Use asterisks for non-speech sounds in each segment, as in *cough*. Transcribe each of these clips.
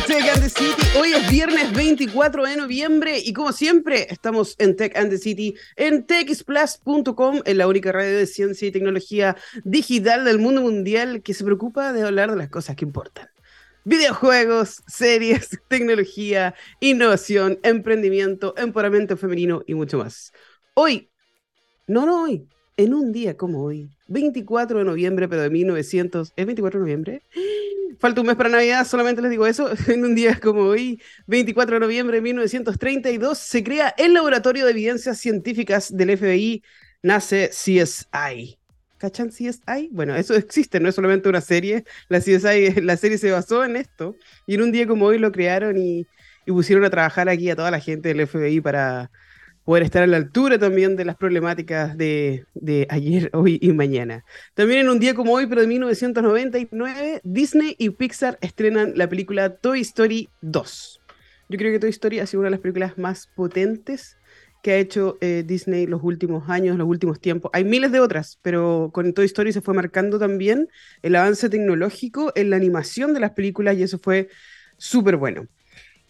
Tech and the City. Hoy es viernes 24 de noviembre y como siempre estamos en Tech and the City en techsplus.com, en la única radio de ciencia y tecnología digital del mundo mundial que se preocupa de hablar de las cosas que importan. Videojuegos, series, *laughs* tecnología, innovación, emprendimiento, empoderamiento femenino y mucho más. Hoy, no, no hoy, en un día como hoy, 24 de noviembre, pero de 1900, ¿es 24 de noviembre? Falta un mes para Navidad, solamente les digo eso. *laughs* En un día como hoy, 24 de noviembre de 1932, se crea el Laboratorio de Evidencias Científicas del FBI, nace CSI. ¿Cachan CSI? Bueno, eso existe, no es solamente una serie. La CSI, *laughs* la serie se basó en esto. Y en un día como hoy lo crearon y, y pusieron a trabajar aquí a toda la gente del FBI para, poder estar a la altura también de las problemáticas de, ayer, *laughs* hoy y mañana. También en un día como hoy, pero de 1999, Disney y Pixar estrenan la película Toy Story 2. Yo creo que Toy Story ha sido una de las películas más potentes que ha hecho eh, Disney los últimos años, los últimos tiempos. Hay miles de otras, pero con Toy Story se fue marcando también el avance tecnológico en la animación de las películas y eso fue súper bueno.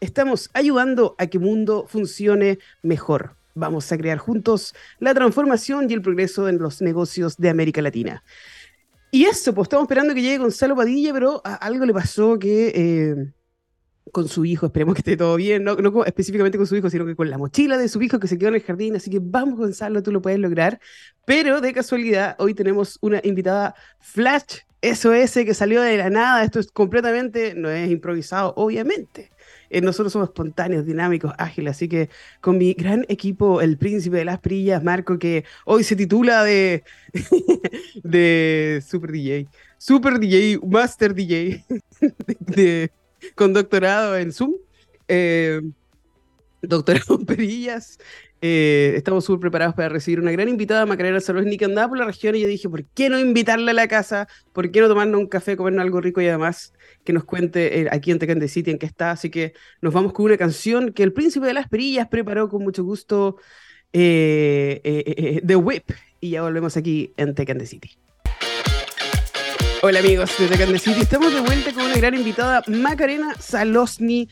estamos ayudando a que el mundo funcione mejor. Vamos a crear juntos la transformación y el progreso en los negocios de América Latina. Y eso, pues estamos esperando que llegue Gonzalo Padilla, pero algo le pasó que eh, con su hijo, esperemos que esté todo bien, no, no, específicamente con su hijo, sino que con la mochila de su hijo que se quedó en el jardín, así que vamos Gonzalo, tú lo puedes lograr. Pero de casualidad, hoy tenemos una invitada Flash SOS que salió de la nada, esto es completamente, no es improvisado, obviamente. Eh, nosotros somos espontáneos, dinámicos, ágiles, así que con mi gran equipo, el príncipe de las perillas, Marco, que hoy se titula de, *laughs* de Super DJ, Super DJ, Master DJ, *laughs* con doctorado en Zoom, eh, doctorado en perillas, eh, estamos súper preparados para recibir una gran invitada, Macarena Salosni, que andaba por la región y yo dije, ¿por qué no invitarla a la casa? ¿Por qué no tomarnos un café, comernos algo rico y además que nos cuente eh, aquí en Tecande City en qué está? Así que nos vamos con una canción que el príncipe de las perillas preparó con mucho gusto, eh, The Whip, y ya volvemos aquí en Tecande City. Hola amigos de Tecande City, estamos de vuelta con una gran invitada, Macarena Salosni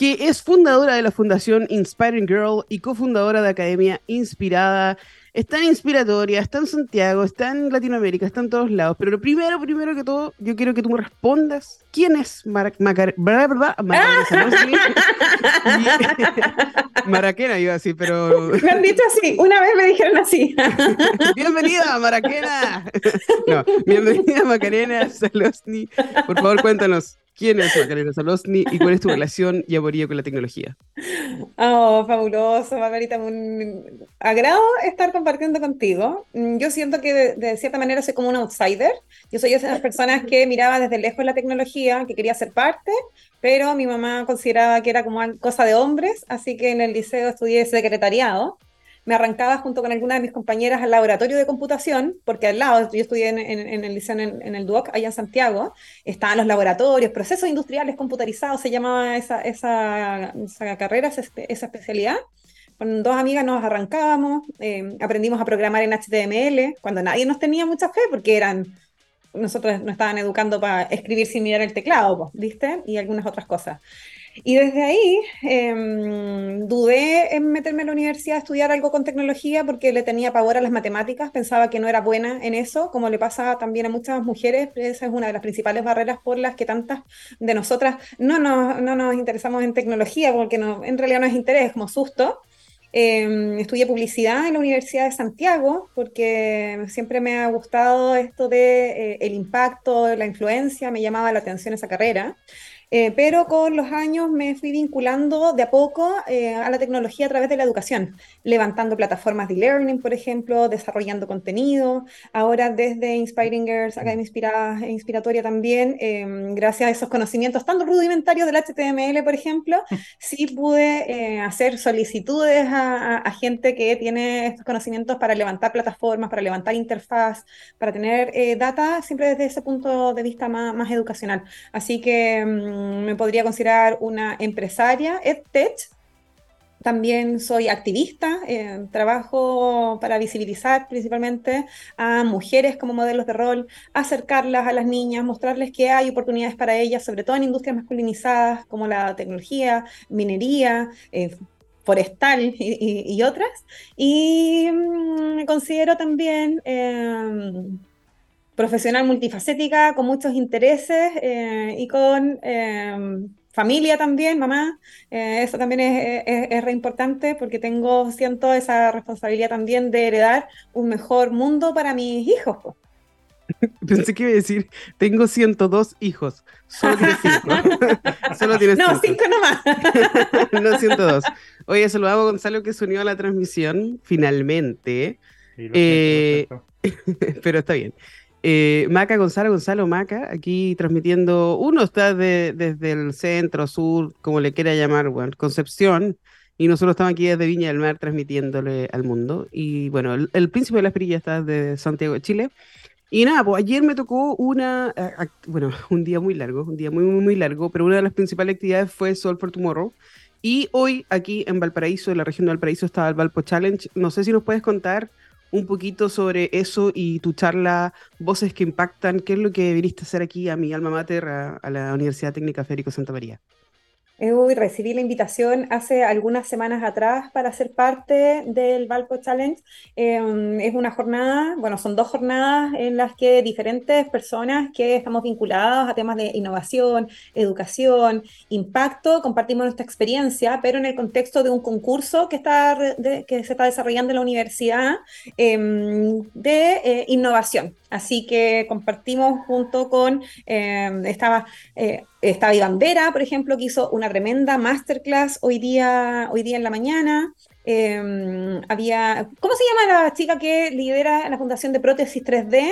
que es fundadora de la Fundación Inspiring Girl y cofundadora de Academia Inspirada. Está en Inspiratoria, está en Santiago, está en Latinoamérica, está en todos lados. Pero lo primero, primero que todo, yo quiero que tú me respondas quién es Mar Macarena *laughs* Maraquena iba así, pero... Me han dicho así, una vez me dijeron así. *laughs* bienvenida, Maraquena. *laughs* no, bienvenida, Macarena Salosni. Por favor, cuéntanos, ¿Quién es Macarena Salosni y cuál es tu relación y amorío con la tecnología? Oh, fabuloso, Margarita. Un agrado estar compartiendo contigo. Mm, yo siento que de, cierta manera soy como un outsider. Yo soy de esas *laughs* personas que miraba desde lejos la tecnología, que quería ser parte, pero mi mamá consideraba que era como cosa de hombres, así que en el liceo estudié secretariado me arrancaba junto con algunas de mis compañeras al laboratorio de computación, porque al lado, yo estudié en, el liceo, en, el DUOC, allá en Santiago, estaban los laboratorios, procesos industriales computarizados, se llamaba esa, esa, carrera, esa, especialidad. Con dos amigas nos arrancábamos, eh, aprendimos a programar en HTML, cuando nadie nos tenía mucha fe, porque eran nosotros nos estaban educando para escribir sin mirar el teclado, ¿viste? Y algunas otras cosas. Y desde ahí em, dudé en meterme en la universidad a estudiar algo con tecnología porque le tenía pavor a las matemáticas, pensaba que no era buena en eso, como le pasa también a muchas mujeres, esa es una de las principales barreras por las que tantas de nosotras no nos, no nos interesamos en tecnología, porque no, en realidad no es interés, como susto. Em, estudié publicidad en la Universidad de Santiago porque siempre me ha gustado esto de eh, el impacto, la influencia, me llamaba la atención esa carrera. Eh, pero con los años me fui vinculando de a poco eh, a la tecnología a través de la educación, levantando plataformas de learning, por ejemplo, desarrollando contenido. Ahora desde Inspiring Girls, Academia Inspirada e Inspiratoria también, em, gracias a esos conocimientos tan rudimentarios del HTML, por ejemplo, sí pude hacer solicitudes a, gente que tiene estos conocimientos para levantar plataformas, para levantar interfaz, para tener data siempre desde ese punto de vista más, más educacional. Así que mm, me podría considerar una empresaria, EdTech. También soy activista, eh, trabajo para visibilizar principalmente a mujeres como modelos de rol, acercarlas a las niñas, mostrarles que hay oportunidades para ellas, sobre todo en industrias masculinizadas como la tecnología, minería, eh, forestal y, otras. Y me mm, considero también em, profesional multifacética, con muchos intereses eh, y con eh, familia también, mamá. Eh, eso también es, es, re importante porque tengo, siento esa responsabilidad también de heredar un mejor mundo para mis hijos. *laughs* Pensé que iba a decir, tengo 102 hijos. Solo tienes *laughs* 5. *laughs* Solo tienes No, 5 nomás. no, 102. Oye, saludamos a Gonzalo que se unió a la transmisión, finalmente. pero está bien. Eh, Maca Gonzalo, Gonzalo Maca, aquí transmitiendo, uno está desde el centro, sur, como le quiera llamar, bueno, Concepción, y nosotros estamos aquí desde Viña del Mar transmitiéndole al mundo. Y bueno, el, príncipe de la Esprilla está de Santiago de Chile. Y nada, pues ayer me tocó una, bueno, *laughs* un día muy largo, un día muy, muy, muy largo, pero una de las principales actividades fue Sol for Tomorrow. Y hoy aquí en Valparaíso, en la región de Valparaíso, estaba el Valpo Challenge. No sé si nos puedes contar un poquito sobre eso y tu charla Voces que Impactan. ¿Qué es lo que viniste a hacer aquí a mi alma mater, a, la Universidad Técnica Federico Santa María? Hoy recibí la invitación hace algunas semanas atrás para ser parte del Valpo Challenge. Em, es una jornada, bueno, son dos jornadas en las que diferentes personas que estamos vinculadas a temas de innovación, educación, impacto, compartimos nuestra experiencia, pero en el contexto de un concurso que, está, que se está desarrollando en la universidad em, de eh, innovación. Así que compartimos junto con, eh, estaba, estaba Iván Vera, por ejemplo, que hizo una tremenda masterclass hoy día, hoy día en la mañana. Eh, había, ¿cómo se llama la chica que lidera la Fundación de Prótesis 3D?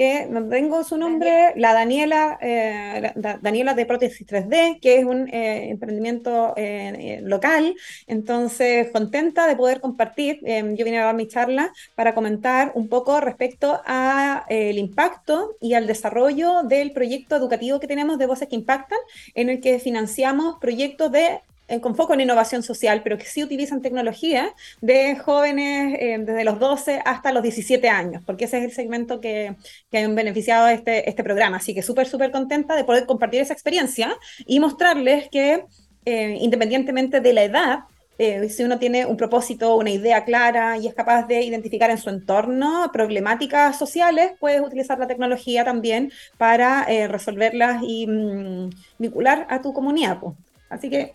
Que no tengo su nombre, la Daniela, eh, Daniela de Prótesis 3D, que es un eh, emprendimiento eh, local. Entonces, contenta de poder compartir. yo vine a dar mi charla para comentar un poco respecto al impacto y al desarrollo del proyecto educativo que tenemos de Voces que Impactan, en el que financiamos proyectos de con foco en innovación social, pero que sí utilizan tecnología de jóvenes eh, desde los 12 hasta los 17 años, porque ese es el segmento que, que han beneficiado este, este programa. Así que súper, súper contenta de poder compartir esa experiencia y mostrarles que eh, independientemente de la edad, eh, si uno tiene un propósito, una idea clara y es capaz de identificar en su entorno problemáticas sociales, puedes utilizar la tecnología también para resolverlas y mm, vincular a tu comunidad. Así que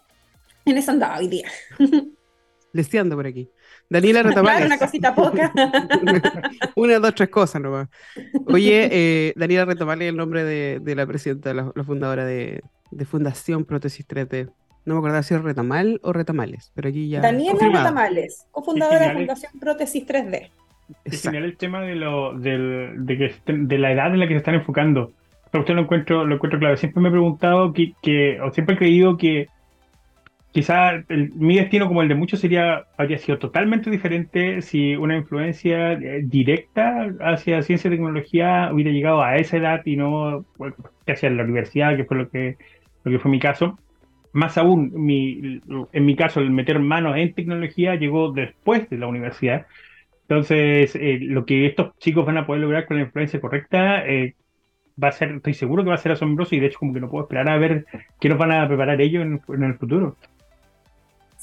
en eso andaba hoy día. Lesteando por aquí. Daniela *laughs* Retamales. una cosita poca. *laughs* una, dos, tres cosas nomás. Oye, eh, Daniela Retamales es el nombre de, la presidenta, la, fundadora de, Fundación Prótesis 3D. No me acuerdo si es Retamal o Retamales, pero aquí ya. Daniela Retamales, cofundadora de Fundación Prótesis 3D. Es genial el tema de, lo, de, que, de la edad en la que se están enfocando. Pero usted lo encuentro, lo encuentro clave. Siempre me he preguntado que, que, o siempre he creído que quizá mi destino como el de muchos sería habría sido totalmente diferente si una influencia eh, directa hacia ciencia y tecnología hubiera llegado a esa edad y no hacia la universidad, que fue lo que, lo que fue mi caso. Más aún, mi, en mi caso, el meter manos en tecnología llegó después de la universidad. Entonces, eh, lo que estos chicos van a poder lograr con la influencia correcta eh, va a ser, estoy seguro que va a ser asombroso y de hecho como que no puedo esperar a ver qué nos van a preparar ellos en el futuro.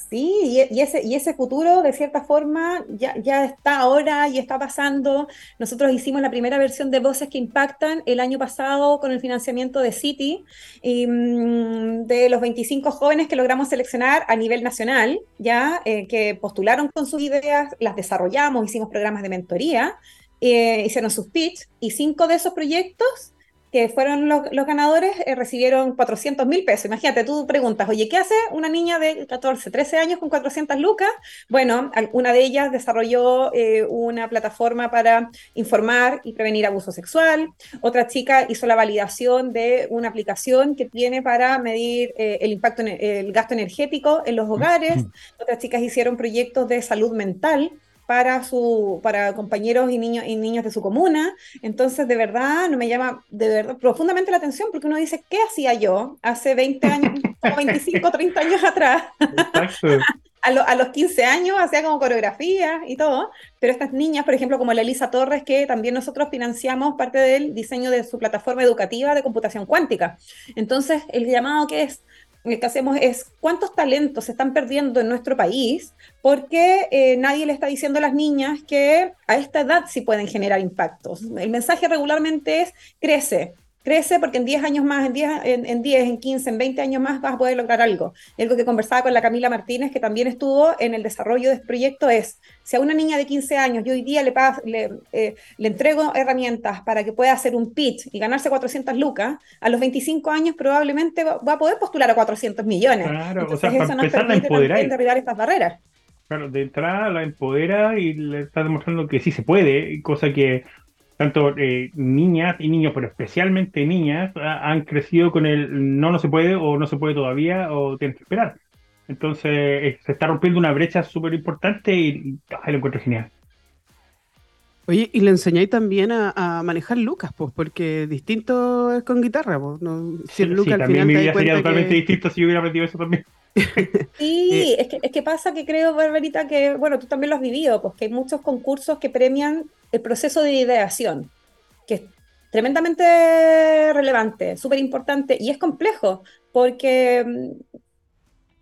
Sí, y, ese, y ese futuro, de cierta forma, ya, ya está ahora y está pasando. Nosotros hicimos la primera versión de Voces que Impactan el año pasado con el financiamiento de City, y, mm, de los 25 jóvenes que logramos seleccionar a nivel nacional, ya eh, que postularon con sus ideas, las desarrollamos, hicimos programas de mentoría, eh, hicieron sus pitch, y cinco de esos proyectos que fueron los, ganadores, eh, recibieron 400 mil pesos. Imagínate, tú preguntas, oye, ¿qué hace una niña de 14, 13 años con 400 lucas? Bueno, una de ellas desarrolló eh, una plataforma para informar y prevenir abuso sexual. Otra chica hizo la validación de una aplicación que tiene para medir eh, el impacto, en el gasto energético en los hogares. Otras chicas hicieron proyectos de salud mental para, su, para compañeros y niños, y niños de su comuna. Entonces, de verdad, no me llama de verdad profundamente la atención porque uno dice, ¿qué hacía yo hace 20 años, 25, 30 años atrás? *laughs* A, a, los 15 años hacía como coreografía y todo, pero estas niñas, por ejemplo, como la Elisa Torres, que también nosotros financiamos parte del diseño de su plataforma educativa de computación cuántica. Entonces, el llamado que es lo que hacemos es cuántos talentos se están perdiendo en nuestro país porque eh, nadie le está diciendo a las niñas que a esta edad sí pueden generar impactos. El mensaje regularmente es crece, crece porque en 10 años más, en 10, en, 10, en 15, en 20 años más vas a poder lograr algo. algo que conversaba con la Camila Martínez, que también estuvo en el desarrollo de este proyecto, es, si a una niña de 15 años yo hoy día le, le, eh, le entrego herramientas para que pueda hacer un pitch y ganarse 400 lucas, a los 25 años probablemente va, a poder postular a 400 millones. Claro, o sea, para empezar a empoderar. estas barreras. Claro, de entrada la empodera y le está demostrando que sí se puede, cosa que tanto eh, niñas y niños, pero especialmente niñas, han crecido con el no, no se puede o no se puede todavía o tienes que esperar. Entonces eh, se está rompiendo una brecha súper importante y, lo encuentro genial. Oye, y le enseñáis también a, manejar Lucas, pues, porque distinto es con guitarra, pues. No, si el Lucas al final mi vida sería totalmente distinto si yo hubiera aprendido eso también. *laughs* Sí, eh, es, que, es que pasa que creo, Barbarita, que, bueno, tú también lo has vivido, pues que hay muchos concursos que premian el proceso de ideación, que es tremendamente relevante, súper importante y es complejo porque mm,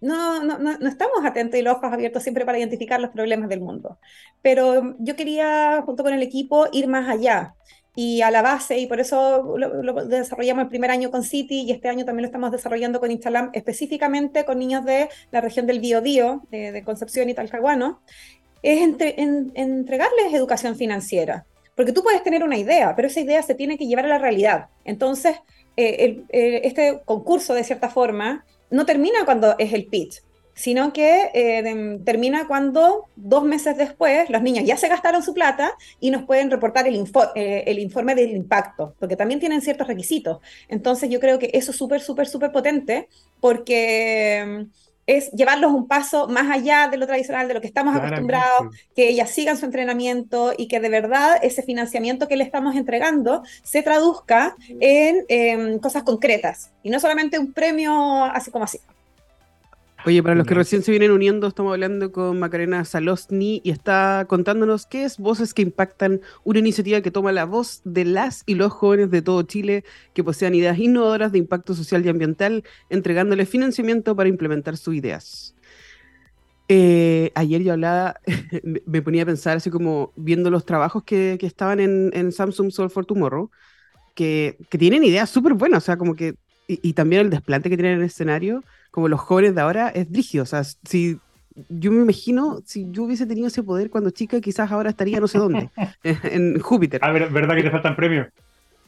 no, no, no, estamos atentos y los ojos abiertos siempre para identificar los problemas del mundo. Pero mm, yo quería, junto con el equipo, ir más allá y a la base, y por eso lo, desarrollamos el primer año con City y este año también lo estamos desarrollando con Instalam, específicamente con niños de la región del Biobío, de, de Concepción y Talcahuano, es entregarles educación financiera. Porque tú puedes tener una idea, pero esa idea se tiene que llevar a la realidad. Entonces, eh, eh, este concurso, de cierta forma, no termina cuando es el pitch, sino que eh, termina cuando dos meses después los niños ya se gastaron su plata y nos pueden reportar el, el informe del impacto, porque también tienen ciertos requisitos. Entonces yo creo que eso es súper, súper, súper potente porque es llevarlos un paso más allá de lo tradicional, de lo que estamos acostumbrados, que ellas sigan su entrenamiento y que de verdad ese financiamiento que le estamos entregando se traduzca en, en cosas concretas. Y no solamente un premio así como así. Oye, para los que recién se vienen uniendo, estamos hablando con Macarena Salosny y está contándonos qué es Voces que Impactan, una iniciativa que toma la voz de las y los jóvenes de todo Chile que posean ideas innovadoras de impacto social y ambiental, entregándoles financiamiento para implementar sus ideas. Eh, ayer yo hablaba, *laughs* me ponía a pensar así como viendo los trabajos que, estaban en, Samsung Soul for Tomorrow, que, tienen ideas súper buenas, o sea, como que, y, y también el desplante que tienen en el escenario como los jóvenes de ahora es brígido. O sea, si yo me imagino, si yo hubiese tenido ese poder cuando chica, quizás ahora estaría no sé dónde, *laughs* en Júpiter. Ah, ¿verdad que te faltan premios?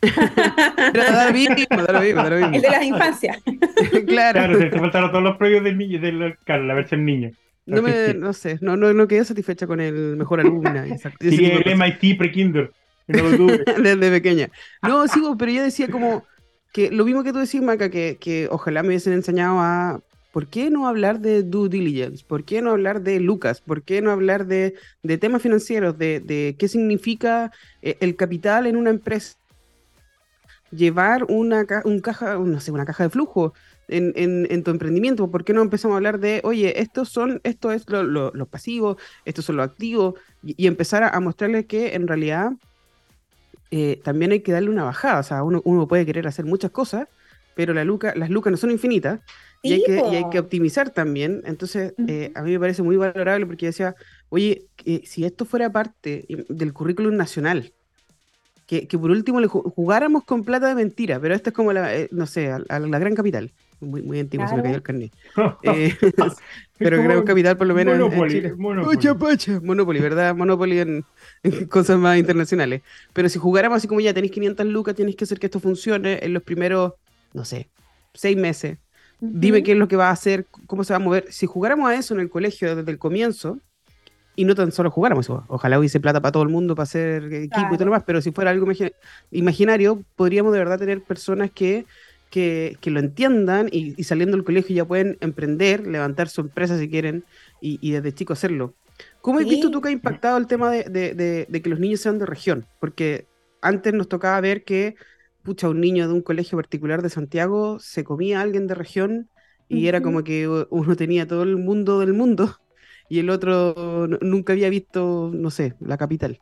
El de las infancias. *laughs* claro. Claro, te faltaron todos los premios del niño, de la, claro, la versión niño. No, me, no sé, no, no, no quedé satisfecha con el mejor alumna. *laughs* Sí, el MIT pre-kinder. Desde pequeña. No, sigo, pero yo decía como, que lo mismo que tú decís, Maca, que, que ojalá me hubiesen enseñado a ¿por qué no hablar de due diligence? ¿Por qué no hablar de Lucas? ¿Por qué no hablar de, de temas financieros? De, de, qué significa eh, el capital en una empresa? Llevar una, un caja, no sé, una caja de flujo en, en, tu emprendimiento. ¿Por qué no empezamos a hablar de, oye, estos son, esto es los lo, pasivos, estos son los activos, y, empezar a, a mostrarles que en realidad eh, también hay que darle una bajada. O sea, uno, puede querer hacer muchas cosas, pero la luca, las lucas no son infinitas y, hay que, hay que, optimizar también. Entonces, eh, a mí me parece muy valorable porque decía, oye, si esto fuera parte del currículum nacional, que, por último le jugáramos con plata de mentira, pero esto es como la, eh, no sé, a, la gran capital. Muy, muy antiguo, se me cayó el carnet. Eh, *laughs* pero Gran Capital, por lo menos. Monopoly, en Chile. Monopoly. Pacha, pacha. Monopoly, ¿verdad? Monopoly en, en *laughs* cosas más internacionales. Pero si jugáramos así como ya tenéis 500 lucas, tienes que hacer que esto funcione en los primeros, no sé, seis meses. Dime qué es lo que va a hacer, cómo se va a mover. Si jugáramos a eso en el colegio desde el comienzo, y no tan solo jugáramos, ojalá hubiese plata para todo el mundo para hacer equipo y todo Claro. lo demás, pero si fuera algo imagi- imaginario, podríamos de verdad tener personas que, que, que lo entiendan y, y saliendo del colegio ya pueden emprender, levantar su empresa si quieren y, y desde chico hacerlo. ¿Cómo has visto tú que ha impactado el tema de, de- de- de que los niños sean de región? Porque antes nos tocaba ver que, pucha, un niño de un colegio particular de Santiago se comía a alguien de región y era Ujú. como que uno tenía todo el mundo del mundo *laughs* y el otro nunca había visto, no sé, la capital.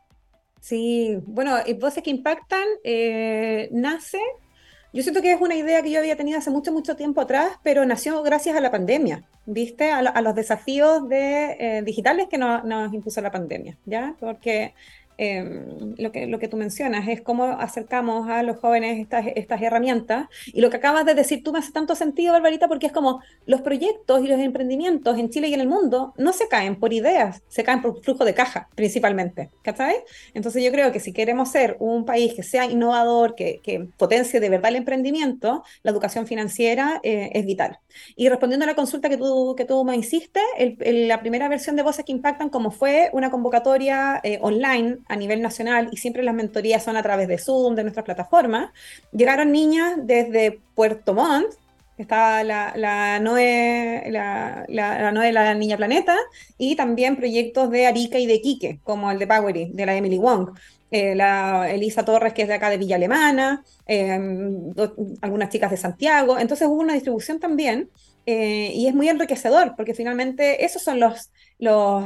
Sí, bueno, voces que impactan eh, nace, yo siento que es una idea que yo había tenido hace mucho, mucho tiempo atrás, pero nació gracias a la pandemia, ¿viste? A, lo- a los desafíos de, eh, digitales que no- nos impuso la pandemia, ¿ya? Porque eh, lo que, lo que tú mencionas es cómo acercamos a los jóvenes estas, estas herramientas y lo que acabas de decir tú me hace tanto sentido, Barbarita, porque es como los proyectos y los emprendimientos en Chile y en el mundo no se caen por ideas, se caen por flujo de caja, principalmente, ¿cachai? Entonces yo creo que si queremos ser un país que sea innovador, que, que potencie de verdad el emprendimiento, la educación financiera eh, es vital. Y respondiendo a la consulta que tú, que tú me hiciste, el- el- la primera versión de Voces que Impactan, como fue una convocatoria eh, online a nivel nacional, y siempre las mentorías son a través de Zoom, de nuestras plataformas, llegaron niñas desde Puerto Montt, estaba la, la Noé, la, la, Noé, la Niña Planeta, y también proyectos de Arica y de Quique, como el de Powery, de la Emily Wong. Eh, la Elisa Torres, que es de acá de Villa Alemana, do- algunas chicas de Santiago. Entonces hubo una distribución también eh, y es muy enriquecedor porque finalmente esos son los, los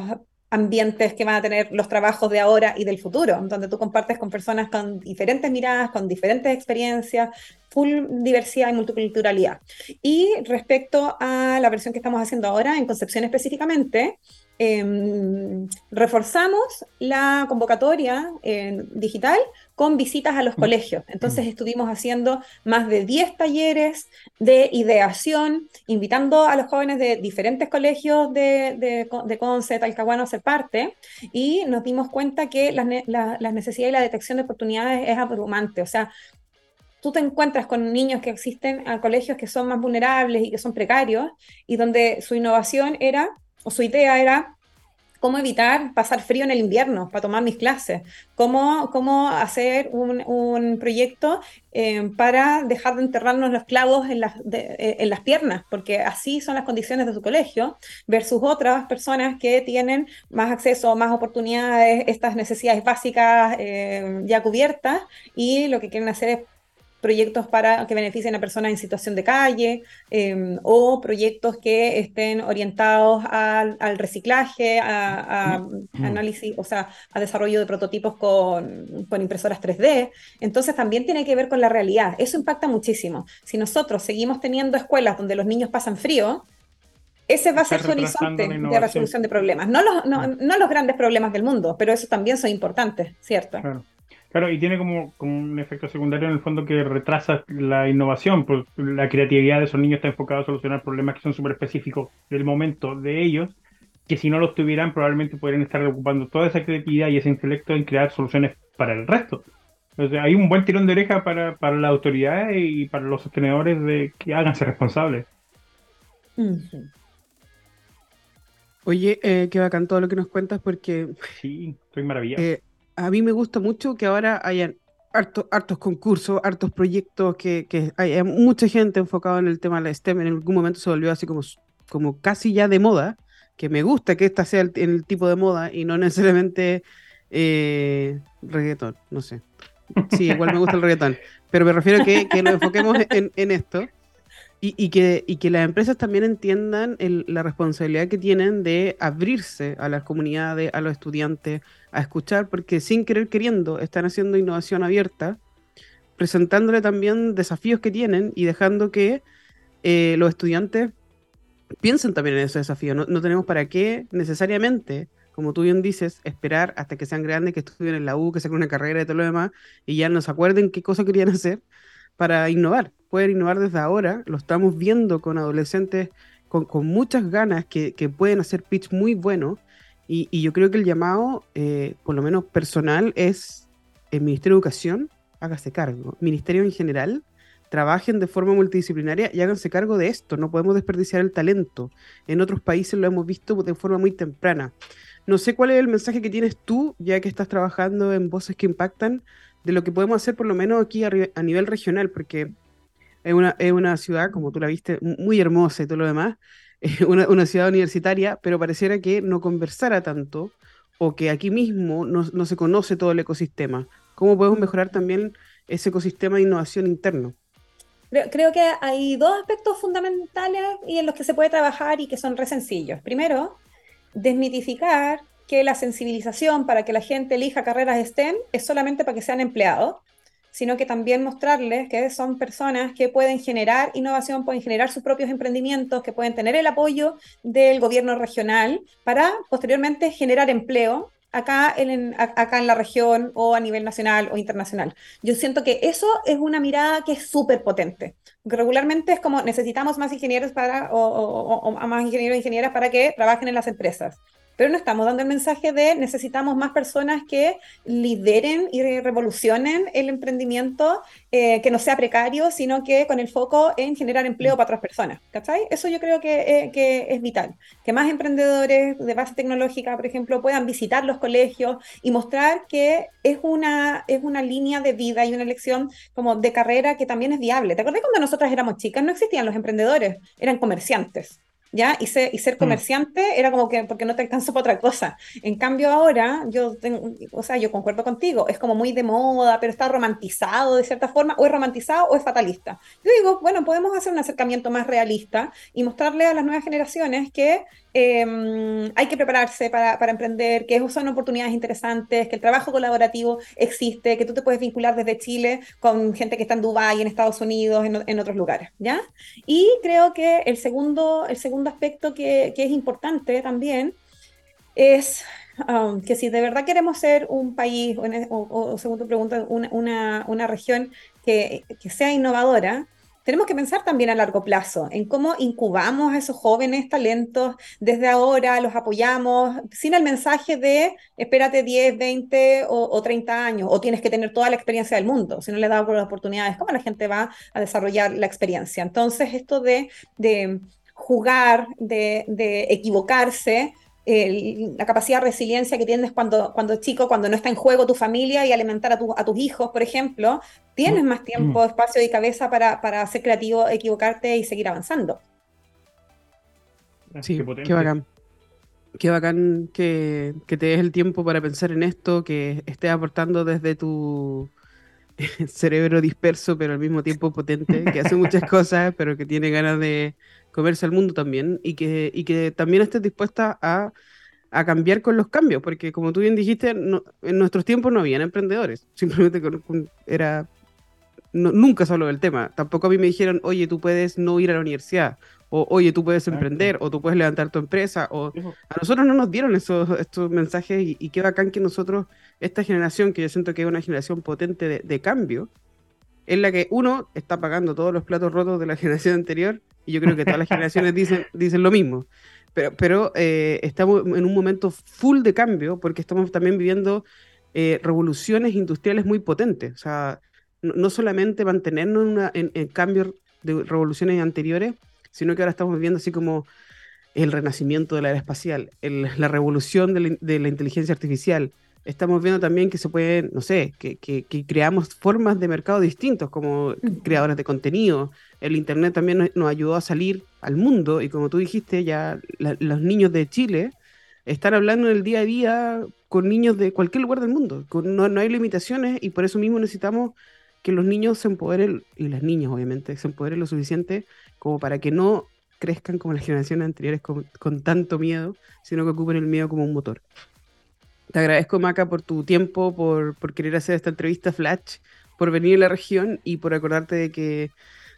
ambientes que van a tener los trabajos de ahora y del futuro, donde tú compartes con personas con diferentes miradas, con diferentes experiencias, full diversidad y multiculturalidad. Y respecto a la versión que estamos haciendo ahora, en Concepción específicamente, em, reforzamos la convocatoria eh, digital con visitas a los colegios. Entonces estuvimos haciendo más de 10 talleres de ideación, invitando a los jóvenes de diferentes colegios de, de, de Conce, Talcahuano a ser parte, y nos dimos cuenta que las la, las necesidades y la detección de oportunidades es abrumante. O sea, tú te encuentras con niños que existen a colegios que son más vulnerables y que son precarios, y donde su innovación era, o su idea era, cómo evitar pasar frío en el invierno para tomar mis clases, cómo, cómo hacer un, un proyecto eh, para dejar de enterrarnos los clavos en las, eh, en las piernas, porque así son las condiciones de su colegio, versus otras personas que tienen más acceso, más oportunidades, estas necesidades básicas eh, ya cubiertas, y lo que quieren hacer es proyectos para que beneficien a personas en situación de calle eh, o proyectos que estén orientados al, al reciclaje, a, a análisis, o sea, a desarrollo de prototipos con, con impresoras 3D. Entonces también tiene que ver con la realidad. Eso impacta muchísimo. Si nosotros seguimos teniendo escuelas donde los niños pasan frío, ese va a ser su horizonte de resolución de problemas. No los, no, no los grandes problemas del mundo, pero esos también son importantes, ¿cierto? Claro. Claro, y tiene como, como un efecto secundario en el fondo que retrasa la innovación, porque la creatividad de esos niños está enfocada a solucionar problemas que son súper específicos del momento de ellos, que si no los tuvieran probablemente podrían estar ocupando toda esa creatividad y ese intelecto en crear soluciones para el resto. Sea, hay un buen tirón de oreja para, para las autoridades y para los sostenedores de que háganse responsables. Ujú. Oye, eh, qué bacán todo lo que nos cuentas porque Sí, estoy maravillado. eh, a mí me gusta mucho que ahora hayan hartos, concursos, hartos proyectos, que, que haya mucha gente enfocada en el tema de la STEM. En algún momento se volvió así como, como casi ya de moda, que me gusta que esta sea el, tipo de moda y no *laughs* necesariamente eh, reggaetón, no sé. Sí, igual me gusta el reggaetón, pero me refiero a que, que lo enfoquemos en, en esto y, y que, y que las empresas también entiendan el- la responsabilidad que tienen de abrirse a las comunidades, a los estudiantes, a escuchar, porque sin querer queriendo están haciendo innovación abierta, presentándole también desafíos que tienen y dejando que eh, los estudiantes piensen también en esos desafíos. No, tenemos para qué necesariamente, como tú bien dices, esperar hasta que sean grandes, que estudien en la U, que saquen una carrera y todo lo demás, y ya no se acuerden qué cosa querían *laughs* hacer para innovar. Pueden innovar desde ahora, lo estamos viendo con adolescentes con, con muchas ganas que, que, pueden hacer pitch muy bueno. Y, y yo creo que el llamado, eh, por lo menos personal, es el Ministerio de Educación, hágase cargo. Ministerio en general, trabajen de forma multidisciplinaria y háganse cargo de esto. No podemos desperdiciar el talento. En otros países lo hemos visto de forma muy temprana. No sé cuál es el mensaje que tienes tú, ya que estás trabajando en voces que impactan, de lo que podemos hacer por lo menos aquí a, a nivel regional, porque es una, es una ciudad, como tú la viste, muy hermosa y todo lo demás, *laughs* una, una, ciudad universitaria, pero pareciera que no conversara tanto o que aquí mismo no, no se conoce todo el ecosistema. ¿Cómo podemos mejorar también ese ecosistema de innovación interno? Creo, creo, que hay dos aspectos fundamentales y en los que se puede trabajar y que son re sencillos. Primero, desmitificar que la sensibilización para que la gente elija carreras STEM es solamente para que sean empleados, sino que también mostrarles que son personas que pueden generar innovación, pueden generar sus propios emprendimientos, que pueden tener el apoyo del gobierno regional para posteriormente generar empleo acá en, acá en la región o a nivel nacional o internacional. Yo siento que eso es una mirada que es súper potente. Regularmente es como necesitamos más ingenieros para, o, o, más ingenieros e ingenieras para que trabajen en las empresas pero no estamos dando el mensaje de necesitamos más personas que lideren y revolucionen el emprendimiento, eh, que no sea precario, sino que con el foco en generar empleo para otras personas. ¿Cachai? Eso yo creo que, eh, que es vital. Que más emprendedores de base tecnológica, por ejemplo, puedan visitar los colegios y mostrar que es una, es una línea de vida y una elección como de carrera que también es viable. ¿Te acuerdas cuando nosotras éramos chicas? No existían los emprendedores, eran comerciantes. ¿Ya? Y, ser, y ser mm. comerciante era como que porque no te alcanzó para otra cosa. En cambio ahora, yo, tengo, o sea, yo concuerdo contigo, es como muy de moda, pero está romantizado de cierta forma, o es romantizado o es fatalista. Yo digo, bueno, podemos hacer un acercamiento más realista y mostrarle a las nuevas generaciones que eh, hay que prepararse para, para, emprender, que son oportunidades interesantes, que el trabajo colaborativo existe, que tú te puedes vincular desde Chile con gente que está en Dubái, en Estados Unidos, en, otros lugares, ¿ya? Y creo que el segundo, el segundo aspecto que, es importante también es um, que si de verdad queremos ser un país, o, o, o pregunta, una, una, región que sea innovadora, tenemos que pensar también a largo plazo en cómo incubamos a esos jóvenes talentos desde ahora, los apoyamos, sin el mensaje de espérate 10, 20 o, o 30 años, o tienes que tener toda la experiencia del mundo, si no le damos las oportunidades, ¿cómo la gente va a desarrollar la experiencia? Entonces, esto de, de jugar, de, de equivocarse, el, la capacidad de resiliencia que tienes cuando, cuando chico, cuando no está en juego tu familia y alimentar a, tu, a tus hijos, por ejemplo, tienes más tiempo, mm. espacio y cabeza para, para ser creativo, equivocarte y seguir avanzando. Sí, qué, qué bacán. Qué bacán que, que, te des el tiempo para pensar en esto, que estés aportando desde tu *laughs* cerebro disperso, pero al mismo tiempo potente, que hace muchas *laughs* cosas, pero que tiene ganas de, comerse al mundo también y que, y que también estés dispuesta a, a, cambiar con los cambios, porque como tú bien dijiste, no, en nuestros tiempos no habían emprendedores, *laughs* simplemente con, con, era... No, nunca se habló del tema. Tampoco a mí me dijeron, oye, tú puedes no ir a la universidad, o oye, tú puedes emprender, o tú puedes levantar tu empresa, o a nosotros no nos dieron esos, estos mensajes y, y qué bacán que nosotros, esta generación, que yo siento que es una generación potente de, de cambio, es la que uno está pagando todos los platos rotos de la *laughs* generación anterior y yo creo que todas las generaciones dicen, dicen lo mismo. Pero, pero eh, estamos en un momento full de cambio porque estamos también viviendo eh, revoluciones industriales muy potentes. O sea, no, no solamente mantenernos en, una, en, en cambios de revoluciones anteriores, sino que ahora estamos viviendo así como el renacimiento de la era espacial, el, la revolución de la, de la, inteligencia artificial. Estamos viendo también que se pueden, no sé, que, que, que creamos formas de mercado distintos, como creadores de contenido, el Internet también nos ayudó a salir al mundo y como tú dijiste, ya la, los niños de Chile están hablando en el día a día con niños de cualquier lugar del mundo. Con, no, no, hay limitaciones y por eso mismo necesitamos que los niños se empoderen, y las niñas obviamente, se empoderen lo suficiente como para que no crezcan como las generaciones anteriores con, con tanto miedo, sino que ocupen el miedo como un motor. Te agradezco, Maca, por tu tiempo, por, por querer hacer esta entrevista Flash, por venir a la región y por acordarte de que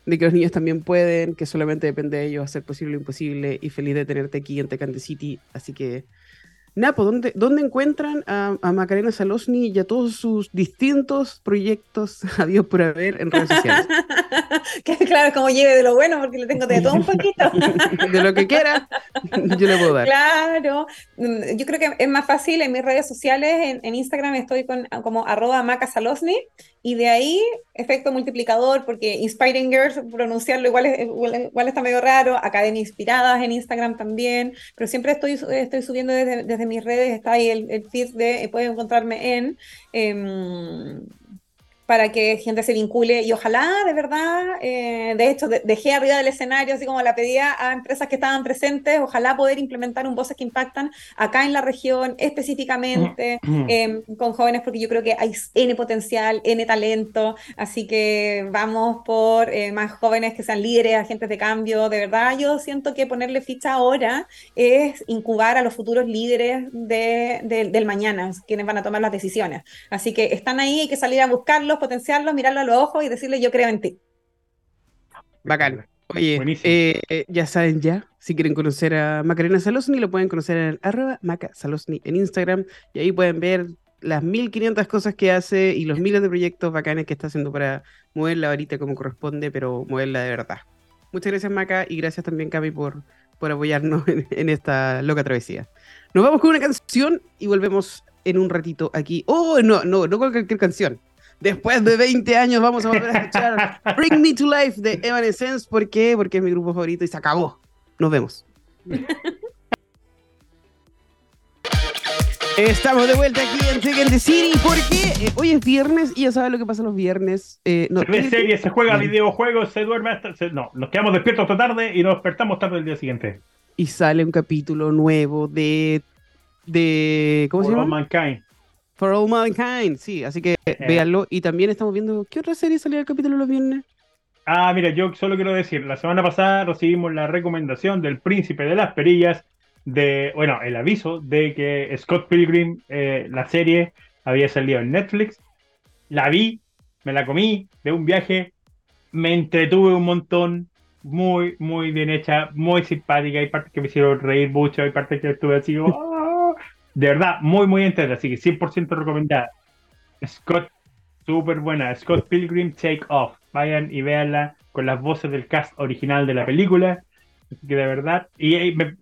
de que los niños también pueden, que solamente depende de ellos hacer posible lo imposible y feliz de tenerte aquí en Tecante City. Así que Napo, ¿dónde, ¿dónde encuentran a, a, Macarena Salosni y a todos sus distintos proyectos *laughs* Dios por haber en redes sociales? *laughs* que claro, como lleve de lo bueno, porque le tengo de todo un poquito. *laughs* de lo que quiera, yo le puedo dar. Claro, mm, yo creo que es más fácil en mis redes sociales, en, en Instagram estoy con, como arroba macasalosni, y de ahí efecto multiplicador, porque Inspiring Girls, pronunciarlo igual, es, igual, está medio raro, Academia Inspiradas en Instagram también, pero siempre estoy, estoy subiendo desde, desde mis redes, está ahí el, feed de, pueden encontrarme en... Eh, para que gente se vincule y ojalá, de verdad, eh, de hecho, dejé arriba del escenario, así como la pedía a empresas que estaban presentes, ojalá poder implementar un Voces que Impactan acá en la región, específicamente eh, con jóvenes, porque yo creo que hay N potencial, N talento, así que vamos por eh, más jóvenes que sean líderes, agentes de cambio, de verdad, yo siento que ponerle ficha ahora es incubar a los futuros líderes de, de, del mañana, quienes van a tomar las decisiones. Así que están ahí, hay que salir a buscarlos potenciarlos, mirarlo a los ojos y decirle yo creo en ti. Bacán. Oye, eh, eh, ya saben ya, si quieren conocer a Macarena Salosni, lo pueden conocer en arroba Maca Salosni en Instagram y ahí pueden ver las 1500 cosas que hace y los miles de proyectos bacanes que está haciendo para mover la varita como corresponde, pero moverla de verdad. Muchas gracias Maca y gracias también Cami por, por apoyarnos en, en esta loca travesía. Nos vamos con una canción y volvemos en un ratito aquí. Oh, no, no, no con cualquier canción. Después de 20 años vamos a volver a escuchar Bring Me to Life de Evanescence. ¿Por qué? Porque es mi grupo favorito y se acabó. Nos vemos. Estamos de vuelta aquí en Second the City porque eh, hoy es viernes y ya sabes lo que pasa los viernes. Eh, no, se ve series, se juega videojuegos, se duerme hasta. Se, no, nos quedamos despiertos hasta tarde y nos despertamos tarde el día siguiente. Y sale un capítulo nuevo de. de ¿Cómo se llama? Mankind. For All Mankind, sí, así que Eh. véanlo. Y también estamos viendo. ¿Qué otra serie salía el capítulo los viernes? Ah, mira, yo solo quiero decir, la semana pasada recibimos la recomendación del Príncipe de las Perillas, de, bueno, el aviso de que Scott Pilgrim, eh, la serie, había salido en Netflix. La vi, me la comí de un viaje, me entretuve un montón, muy, muy bien hecha, muy simpática. Hay partes que me hicieron reír mucho, hay partes que estuve así, como. De verdad, muy, muy entera, así que 100% recomendada. Scott Súper buena. Scott Pilgrim Take Off. Vayan y véanla con las voces del cast original de la película. Así que de verdad. Y, me-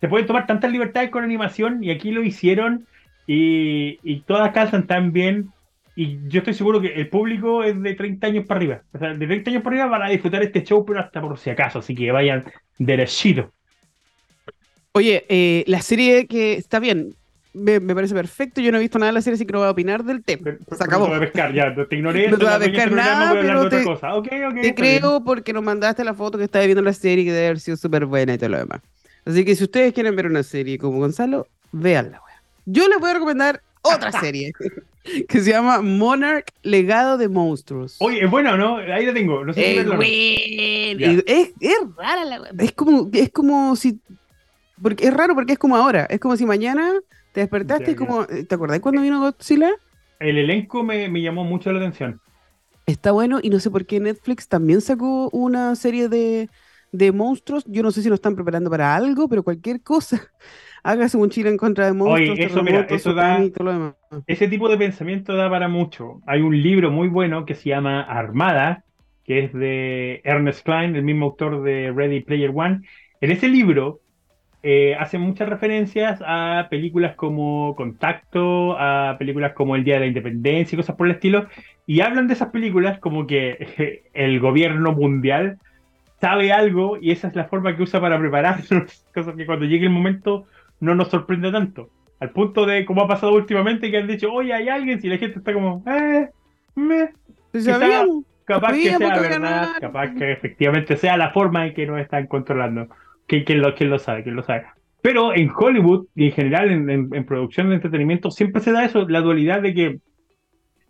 se pueden tomar tantas libertades con animación y aquí lo hicieron. Y, y todas calzan tan bien. Y yo estoy seguro que el público es de 30 años para arriba. O sea, de 30 años para arriba van a disfrutar este show, pero hasta por si acaso. Así que vayan derechito. Oye, eh, la serie que está bien, me, me parece perfecto. Yo no he visto nada de la serie, así que no voy a opinar del tema. Se acabó. No te voy a pescar, ya. Te ignoré. No te voy a pescar nada, pero otra te-. Te bien. creo porque nos mandaste la foto que estaba viendo la serie que debe haber sido súper buena y todo lo demás. Así que si ustedes quieren ver una serie como Gonzalo, véanla, wea. Yo les voy a recomendar otra *laughs* serie *laughs* que se llama Monarch Legado de Monstruos. Oye, es bueno, ¿no? Ahí la tengo. No sé si Es, no. buena. es, es rara la wea. Es como, es como si. Porque es raro porque es como ahora. Es como si mañana te despertaste Ya, y como. ¿Te acordás cuando vino Godzilla? El elenco me, me llamó mucho la atención. Está bueno y no sé por qué Netflix también sacó una serie de, de monstruos. Yo no sé si lo están preparando para algo, pero cualquier cosa. *laughs* Hágase un chile en contra de monstruos. eso, mira, eso da-. Ese tipo de pensamiento da para mucho. Hay un libro muy bueno que se llama Armada, que es de Ernest Klein, el mismo autor de Ready Player One. En ese libro eh, hace muchas referencias a películas como Contacto, a películas como El Día de la Independencia y cosas por el estilo. Y hablan de esas películas como que *laughs* el gobierno mundial sabe algo y esa es la forma que usa para prepararnos. *laughs* Cosas que cuando llegue el momento no nos sorprende tanto. Al punto de, como ha pasado últimamente, que han dicho, oye, hay alguien, si la gente está como, eh, me, Pues capaz que sea verdad, ganaron. capaz que efectivamente sea la forma en que nos están controlando. ¿Quién, quién lo, quién lo sabe? ¿Quién lo sabe? Pero en Hollywood y en general en, en- en producción de entretenimiento siempre se da eso, la dualidad de que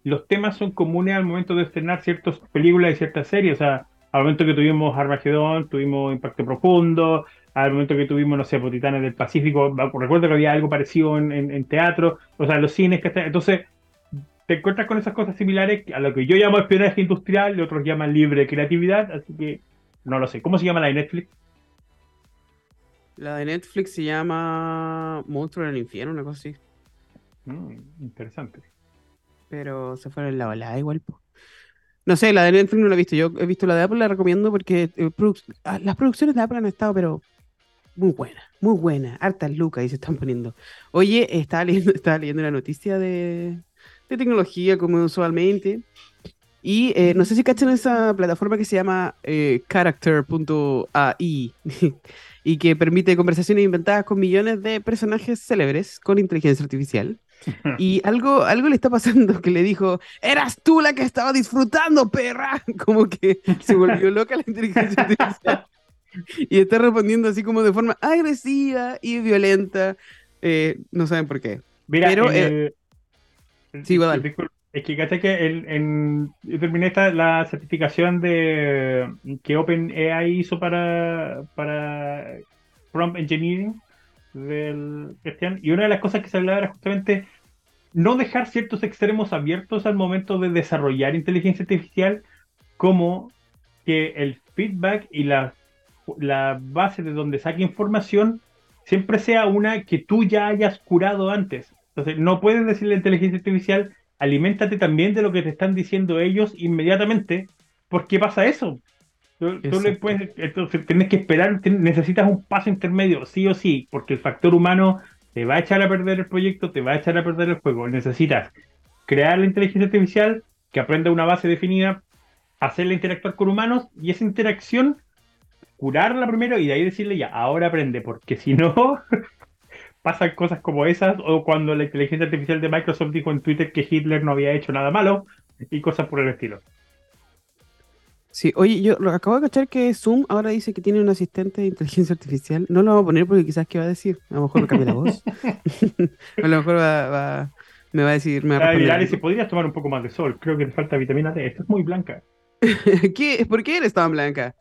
los temas son comunes al momento de estrenar ciertas películas y ciertas series. O sea, al momento que tuvimos Armagedón, tuvimos Impacto Profundo, al momento que tuvimos, no sé, pues, Titanes del Pacífico, recuerdo que había algo parecido en, en- teatro, o sea, los cines, que Entonces, te encuentras con esas cosas similares a lo que yo llamo espionaje industrial y otros llaman libre creatividad, así que no lo sé. ¿Cómo se llama la de Netflix? La de Netflix se llama Monstruo en el Infierno, una cosa así. Mm, interesante. Pero se fueron en la balada igual. po. No sé, la de Netflix no la he visto. Yo he visto la de Apple, la recomiendo porque eh, ah, las producciones de Apple han estado, pero muy buenas, muy buenas. Hartas lucas y se están poniendo. Oye, estaba leyendo, *laughs* estaba leyendo una noticia de, de tecnología como usualmente. Y eh, no sé si cachan esa plataforma que se llama eh, Character.ai *laughs* y que permite conversaciones inventadas con millones de personajes célebres con inteligencia artificial. *laughs* Y algo, algo le está pasando que le dijo, eras tú la que estaba disfrutando, perra. *laughs* Como que se volvió loca la inteligencia artificial. Y está respondiendo así como de forma agresiva y violenta. Eh, no saben por qué. Mira, Pero, eh, el- sí, disculpa, es que caché que en, yo terminé esta, la certificación de que OpenAI hizo para, para prompt engineering del Cristian, y una de las cosas que se hablaba era justamente no dejar ciertos extremos abiertos al momento de desarrollar inteligencia artificial, como que el feedback y la, la base de donde saque información siempre sea una que tú ya hayas curado antes. Entonces, no puedes decirle a la inteligencia artificial, aliméntate también de lo que te están diciendo ellos inmediatamente, porque pasa eso. Tú, tú le Exacto. puedes, entonces tienes que esperar, necesitas un paso intermedio, sí o sí, porque el factor humano te va a echar a perder el proyecto, te va a echar a perder el juego. Necesitas crear la inteligencia artificial que aprenda una base definida, hacerla interactuar con humanos y esa interacción curarla primero y de ahí decirle ya, ahora aprende, porque si no *laughs* pasan cosas como esas o cuando la inteligencia artificial de Microsoft dijo en Twitter que Hitler no había hecho nada malo y cosas por el estilo. Sí, oye, yo lo acabo de cachar que Zoom ahora dice que tiene un asistente de inteligencia artificial. No lo vamos a poner porque quizás qué va a decir. A lo mejor me cambia la voz. *laughs* a lo mejor va, va- me va a decir, me va a y responder Ari, algo. si podrías tomar un poco más de sol, creo que te falta vitamina D, esta es muy blanca. *laughs* ¿Qué? ¿Por qué eres tan blanca?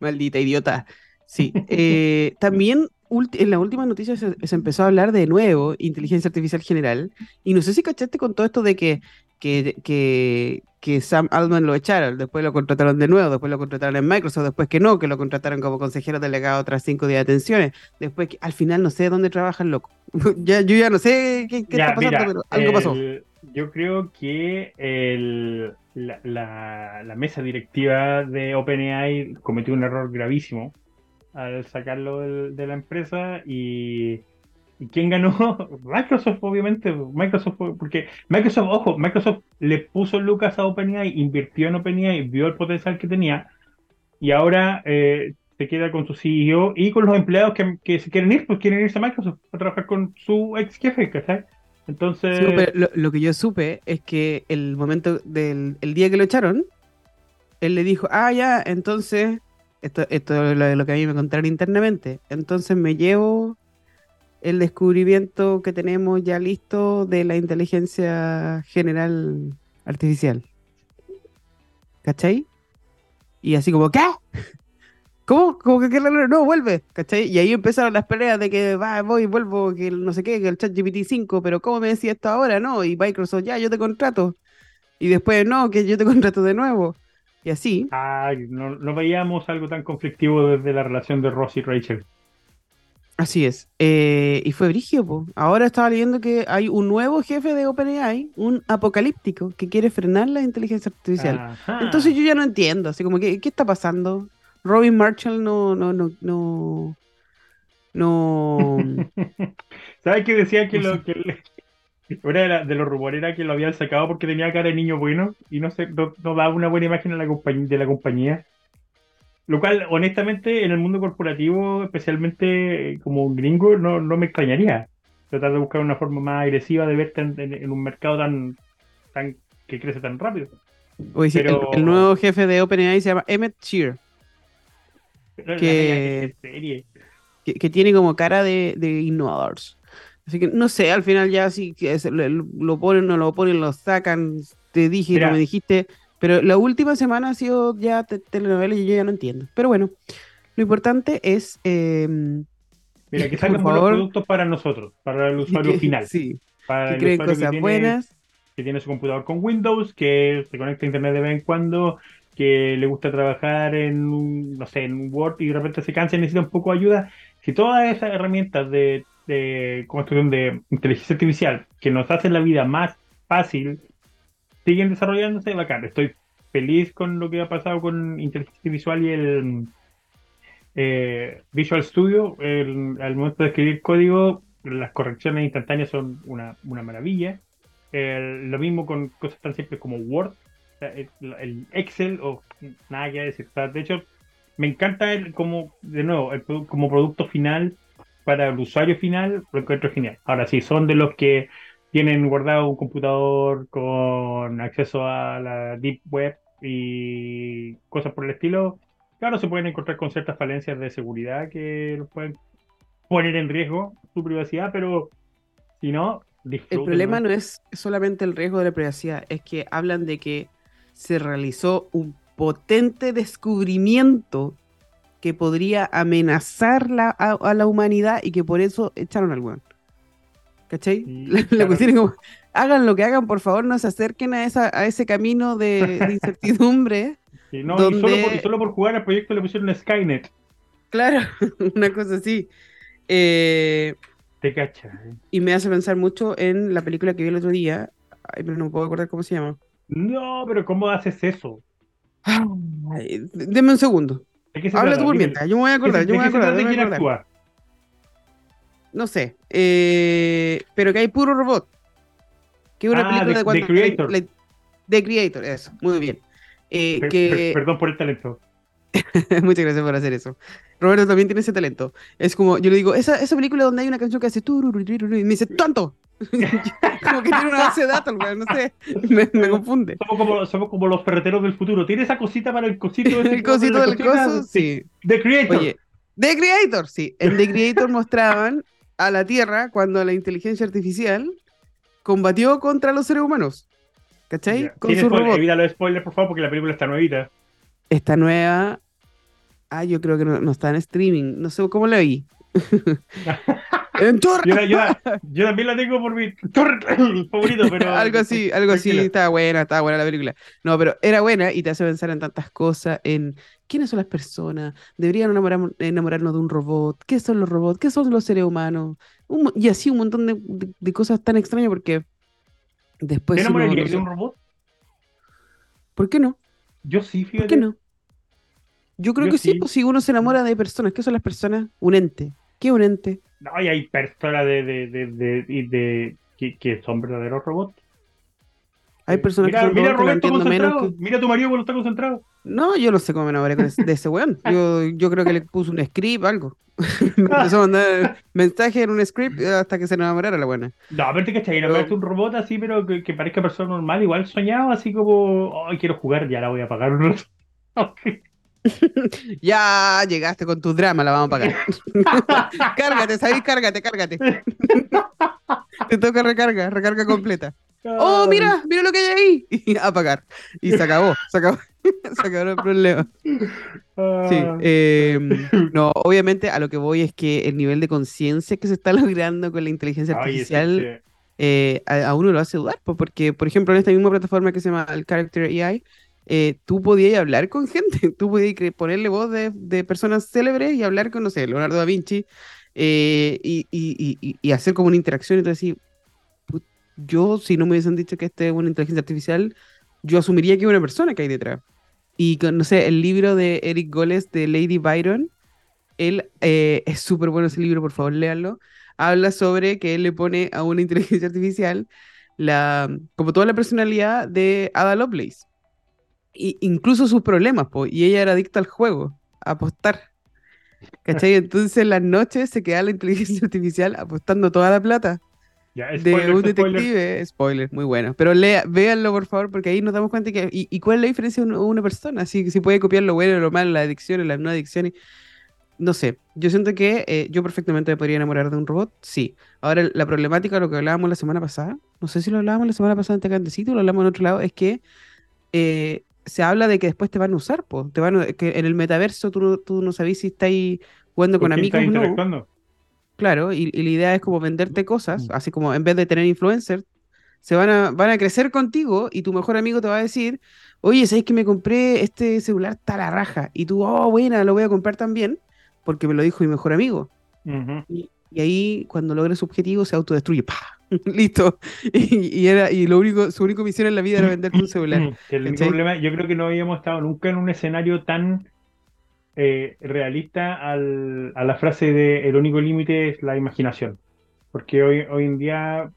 Maldita idiota. Sí. eh, también en la última noticia se, se empezó a hablar de nuevo inteligencia artificial general. Y no sé si cachaste con todo esto de que, que, que, que Sam Altman lo echaron, después lo contrataron de nuevo, después lo contrataron en Microsoft, después que no, que lo contrataron como consejero delegado tras cinco días de atenciones. Después que al final no sé dónde trabaja el loco. *laughs* ya, yo ya no sé qué, qué Ya, está pasando, mira, pero algo pasó. el- yo creo que el- la, la- la mesa directiva de OpenAI cometió un error gravísimo al sacarlo del- de la empresa y, ¿y quién ganó? *laughs* Microsoft, obviamente. Microsoft, porque Microsoft, ojo, Microsoft le puso lucas a OpenAI, invirtió en OpenAI, vio el potencial que tenía y ahora eh, se queda con su CEO y con los empleados que, que se quieren ir, pues quieren irse a Microsoft a trabajar con su ex jefe, ¿cachai? Entonces, Sí, pero lo, lo que yo supe es que el momento del el día que lo echaron, él le dijo, ah, ya, entonces, esto, esto es lo, lo que a mí me contaron internamente, entonces me llevo el descubrimiento que tenemos ya listo de la inteligencia general artificial. ¿Cachai? Y así como, ¿qué? ¿Cómo? ¿Cómo que raro? No, vuelve, ¿cachai? Y ahí empezaron las peleas de que va, voy, vuelvo, que no sé qué, que el chat GPT 5, pero ¿cómo me decía esto ahora? No, y Microsoft, ya, yo te contrato. Y después, no, que yo te *laughs* contrato de nuevo. Y así. ay, no, no veíamos algo tan conflictivo desde la relación de Ross y Rachel. Así es. Eh, y fue brigio, po. Ahora estaba leyendo que hay un nuevo jefe de OpenAI, un apocalíptico, que quiere frenar la inteligencia artificial. Ajá. Entonces yo ya no entiendo, así como, ¿qué, qué está pasando? Robin Marshall no, no, no, no, no, *laughs* ¿Sabes qué decía que lo que le- una de, la- de los rumores era que lo habían sacado porque tenía cara de niño bueno y no sé, no, no daba una buena imagen a la compañía, de la compañía. Lo cual, honestamente, en el mundo corporativo, especialmente eh, como gringo, no, no me extrañaría. Tratar de buscar una forma más agresiva de verte en, en- en un mercado tan, tan que crece tan rápido. Sí, el- Pero- el, nuevo jefe de OpenAI se llama Emmett Shear, Que- que, que tiene como cara de, de innovadores. Así que no sé, al final ya sí que es- lo, ponen, no lo ponen, lo sacan, te dije, Mira. no me dijiste. Pero la última semana ha sido ya te- telenovela y yo ya no entiendo. Pero bueno, lo importante es... em, Mira, que Por salgan buenos productos para nosotros, para el *laughs* usuario que- final. Sí, Para que el creen cosas tiene- buenas. que tiene su computador con Windows, que se conecta a internet de vez en cuando, que le gusta trabajar en no sé, en Word y de repente se cansa y necesita un poco de ayuda. si todas esas herramientas de, de construcción de inteligencia artificial que nos hacen la vida más fácil siguen desarrollándose, bacán. Estoy feliz con lo que ha pasado con inteligencia visual y el eh, Visual Studio. al momento de escribir código, las correcciones instantáneas son una, maravilla. lo mismo con cosas tan simples como Word, el, Excel, o nada que decir. de hecho, me encanta el, como, de nuevo, el, como producto final para el usuario final, lo encuentro genial. Ahora sí, son de los que tienen guardado un computador con acceso a la Deep Web y cosas por el estilo, claro, se pueden encontrar con ciertas falencias de seguridad que los pueden poner en riesgo su privacidad, pero si no, El problema no es solamente el riesgo de la privacidad, es que hablan de que se realizó un potente descubrimiento que podría amenazar a, la humanidad y que por eso echaron al weón. ¿Cachai? *laughs* la, cuestión es como, hagan lo que hagan, por favor, no se acerquen a, esa, a ese camino de, *laughs* incertidumbre. y, solo por, jugar al proyecto le pusieron Skynet. Claro, *laughs* una cosa así. Eh, Te cacha. Eh. Y me hace pensar mucho en la película que vi el otro día, Ay, pero no puedo acordar cómo se llama. No, pero ¿cómo haces eso? Ay, deme un segundo. Habla tú por mientras, yo me voy a acordar. yo me voy a acordar. ¿De quién actúa? No sé. Eh, pero que hay puro robot. Que es una ah, película de, cuando. The Creator. The Creator, eso. Muy bien. Eh, que... perdón por el talento. *laughs* Muchas gracias por hacer eso. Roberto también tiene ese talento. Es como, yo le digo, esa, esa película donde hay una canción que hace y me dice, ¡tonto! *laughs* como que tiene una base de datos, no sé, me, confunde. Somos como, somos como, los ferreteros del futuro. ¿Tiene esa cosita para el cosito? *laughs* el cosito del coso, sí. The Creator. Oye, The Creator, sí. En The Creator mostraban a la Tierra cuando la inteligencia artificial combatió contra los seres humanos. ¿Cachai? Con su robot. Evita los spoilers, por favor, porque la película está nuevita. Está nueva. Ah, yo creo que no, está en streaming. No sé cómo la vi. *laughs* en yo, yo, también la tengo por mi *coughs* favorito, pero. *laughs* algo así, algo así. Estaba buena, estaba buena la película. No, pero era buena y te hace pensar en tantas cosas, en quiénes son las personas, deberían enamorarnos de un robot, qué son los robots, qué son los seres humanos, y así un montón de, cosas tan extrañas porque después... ¿Te enamorarías de un robot? ¿Por qué no? Yo sí, fíjate. ¿Por qué no? Yo creo que sí, pues si uno se enamora de personas, ¿qué son las personas? Un ente. ¿Qué un ente? No, y hay personas de, de, de, de que, son verdaderos robots. Hay personas que son mira Roberto concentrado. Mira tu marido cuando está concentrado. No, yo no sé cómo me enamoré de ese weón. Yo, yo creo que le puso un script, algo. *laughs* me empezó a mandar mensaje en un script hasta que se enamorara la buena. No, pero te cachai, no un robot así, pero que, que, parezca persona normal, igual soñado, así como, ay, quiero jugar, ya la voy a pagar un *laughs* *laughs* ya llegaste con tu drama, la vamos a pagar. *laughs* cárgate, ¿sabes? Cárgate, cárgate. Te toca recarga, recarga completa. Oh, mira, mira lo que hay ahí. Y a pagar. Y se acabó, se acabó. *laughs* se acabó el problema. Sí, ah. em, no, obviamente a lo que voy es que el nivel de conciencia que se está logrando con la inteligencia artificial eh, a, uno lo hace dudar, porque, por ejemplo, en esta misma plataforma que se llama el Character AI, eh, tú podías hablar con gente, *laughs* tú podías ponerle voz de, de, personas célebres y hablar con, no sé, Leonardo da Vinci eh, y, y, y, hacer como una interacción y tú decís, yo si no me hubiesen dicho que este es una inteligencia artificial, yo asumiría que es una persona que hay detrás. Y no sé, el libro de Eric Goles de Lady Byron, él eh, es súper bueno ese libro, por favor, léanlo. Habla sobre que él le pone a una *laughs* inteligencia artificial la, como toda la personalidad de Ada Lovelace. Incluso sus problemas, po, y ella era adicta al juego, a apostar. ¿Cachai? *laughs* Entonces en las noches se queda la inteligencia *laughs* artificial apostando toda la plata de un detective, spoiler. muy bueno. Pero lea, véanlo por favor, porque ahí nos damos cuenta que. ¿Y, cuál es la diferencia de una persona? Si, si puede copiar lo bueno lo malo, las adicciones, las no adicciones. No sé, yo siento que eh, yo perfectamente me podría enamorar de un robot, sí. Ahora, la problemática, lo que hablábamos la semana pasada, no sé si lo hablábamos la semana pasada en Tecantecito o lo hablamos en otro lado, es que eh, se habla de que después te van a usar, po. Te van que en el metaverso tú, tú no sabes si estáis jugando con amigos o no. Claro, y, la idea es como venderte cosas, mm. así como en vez de tener influencers, se van a, van a crecer contigo y tu mejor amigo te va a decir, oye, ¿sabes que me compré este celular la raja? Y tú, oh, buena, lo voy a comprar también, porque me lo dijo mi mejor amigo. y, ahí, cuando logra su objetivo, se autodestruye. ¡Pah! *laughs* Listo. Y, era, y lo único, su única misión en la vida era vender un *clears throat* celular. el problema, yo creo que no habíamos estado nunca en un escenario tan eh, realista al, a la frase de el único límite es la imaginación. Porque hoy, hoy en día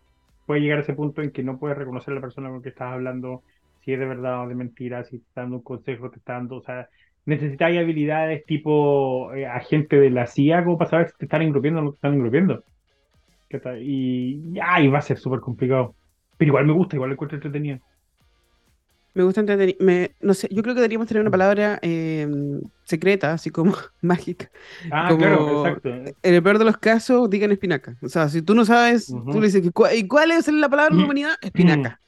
puede llegar a ese punto en que no puedes reconocer a la persona con que estás hablando, si es de verdad o de mentira, si te está dando un consejo, te está dando, o sea, necesitáis habilidades tipo eh, agente de la CIA como para saber si te están engrupiendo o no te están engrupiendo. Y, ay, va a ser súper complicado. Pero igual me gusta, igual lo encuentro entretenido. Me gusta entender, no sé, yo creo que deberíamos tener una mm. palabra em, secreta, así como *laughs* mágica. Ah, claro, exacto. En el peor de los casos, digan espinaca. O sea, si tú no sabes, tú le dices, ¿y cuál es la palabra de la mm. humanidad? Espinaca.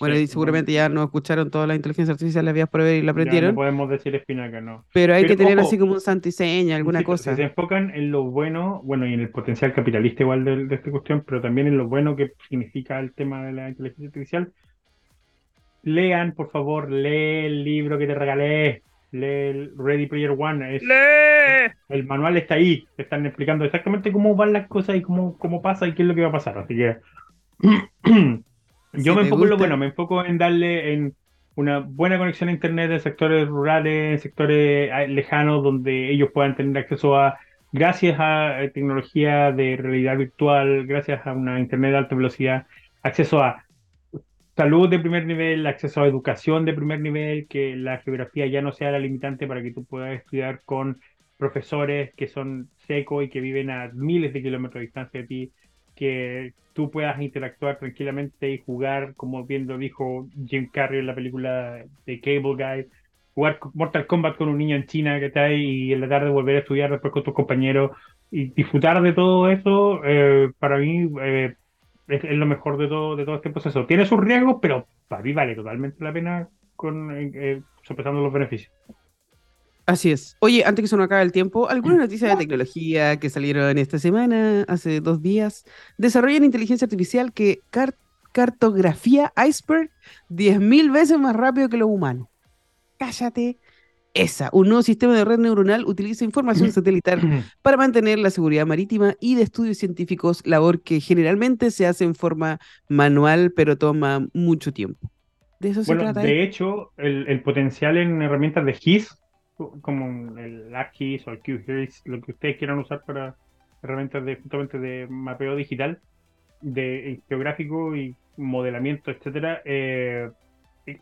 Bueno, y seguramente ya no escucharon toda la inteligencia artificial, las vías por ver y la aprendieron. no podemos decir espinaca, no. Pero hay que tener así como un santiseña, alguna cosa. Si se enfocan en lo bueno, bueno, y en el potencial capitalista igual de, de esta cuestión, pero también en lo bueno que significa el tema de la inteligencia artificial, lean, por favor, lee el libro que te regalé, lee el Ready Player One. ¡Lee! El manual está ahí, te están explicando exactamente cómo van las cosas y cómo, cómo pasa y qué es lo que va a pasar. Así que *clears throat* yo me enfoco en lo bueno, me enfoco en darle en una buena conexión a internet en sectores rurales, en sectores ah, lejanos donde ellos puedan tener acceso a gracias a eh, tecnología de realidad virtual, gracias a una internet de alta velocidad, acceso a salud de primer nivel, acceso a educación de primer nivel, que la geografía ya no sea la limitante para que tú puedas estudiar con profesores que son secos y que viven a miles de kilómetros de distancia de ti, que tú puedas interactuar tranquilamente y jugar, como bien lo dijo Jim Carrey en la película de Cable Guy, jugar Mortal Kombat con un niño en China que está ahí y en la tarde volver a estudiar después con tus compañeros y disfrutar de todo eso, eh, para mí eh, es, lo mejor de todo, de todo este proceso. Tiene sus riesgos, pero para mí vale totalmente la pena con eh, eh los beneficios. Así es. Oye, antes que se nos acabe el tiempo, ¿alguna noticia de tecnología que salieron esta semana, hace dos días? Desarrollan inteligencia artificial que cartografía iceberg 10.000 veces más rápido que lo humano. Cállate esa, un nuevo sistema de red neuronal utiliza información satelital *coughs* para mantener la seguridad marítima y de estudios científicos, labor que generalmente se hace en forma manual, pero toma mucho tiempo. De eso se trata. De hecho, el, potencial en herramientas de GIS, como el ArcGIS o el QGIS, lo que ustedes quieran usar para herramientas de justamente de mapeo digital, de eh, geográfico y modelamiento, etcétera, eh,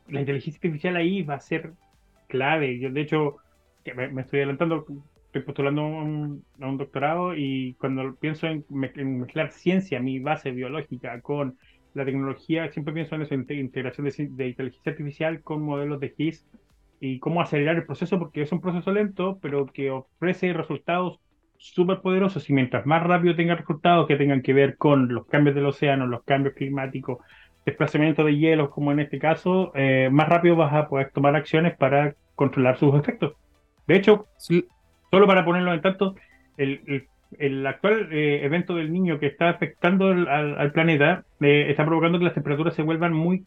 la inteligencia artificial ahí va a ser clave. Yo, de hecho, me, estoy adelantando, estoy postulando a un, doctorado y cuando pienso en, mezclar ciencia, mi base biológica, con la tecnología, siempre pienso en esa integración de, inteligencia artificial con modelos de GIS y cómo acelerar el proceso, porque es un proceso lento, pero que ofrece resultados súper poderosos y mientras más rápido tenga resultados que tengan que ver con los cambios del océano, los cambios climáticos, desplazamiento de hielos, como en este caso, eh, más rápido vas a poder tomar acciones para controlar sus efectos. De hecho, solo para ponerlo en tanto, el, el, actual eh, evento del niño que está afectando al, planeta eh, está provocando que las temperaturas se vuelvan muy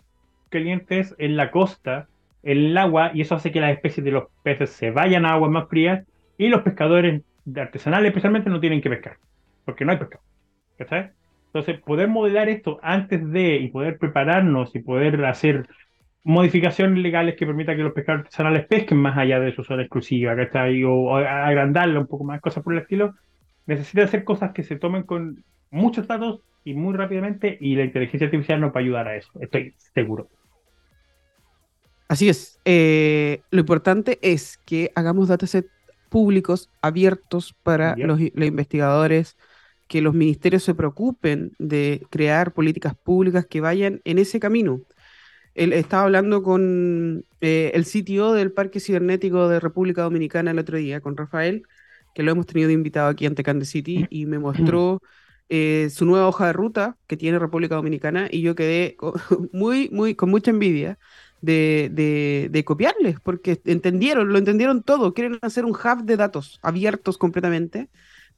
calientes en la costa, el agua, y eso hace que las especies de los peces se vayan a aguas más frías y los pescadores artesanales especialmente no tienen que pescar, porque no hay pescado. Entonces, poder modelar esto antes de y poder prepararnos y poder hacer modificaciones legales que permitan que los pescadores artesanales pesquen más allá de su zona exclusiva, ¿cachai? O, agrandarla un poco más, cosas por el estilo, necesita hacer cosas que se tomen con muchos datos y muy rápidamente y la inteligencia artificial nos va a ayudar a eso, estoy seguro. Así es. Eh, lo importante es que hagamos datasets públicos abiertos para los, los investigadores, que los ministerios se preocupen de crear políticas públicas que vayan en ese camino. Él estaba hablando con eh, el CTO del Parque Cibernético de República Dominicana el otro día, con Rafael, que lo hemos tenido de invitado aquí en Tecande City, y me mostró eh, su nueva hoja de ruta que tiene República Dominicana, y yo quedé *laughs* muy, muy, con mucha envidia de, de, de, copiarles, porque entendieron, lo entendieron todo, quieren hacer un hub de datos abiertos completamente,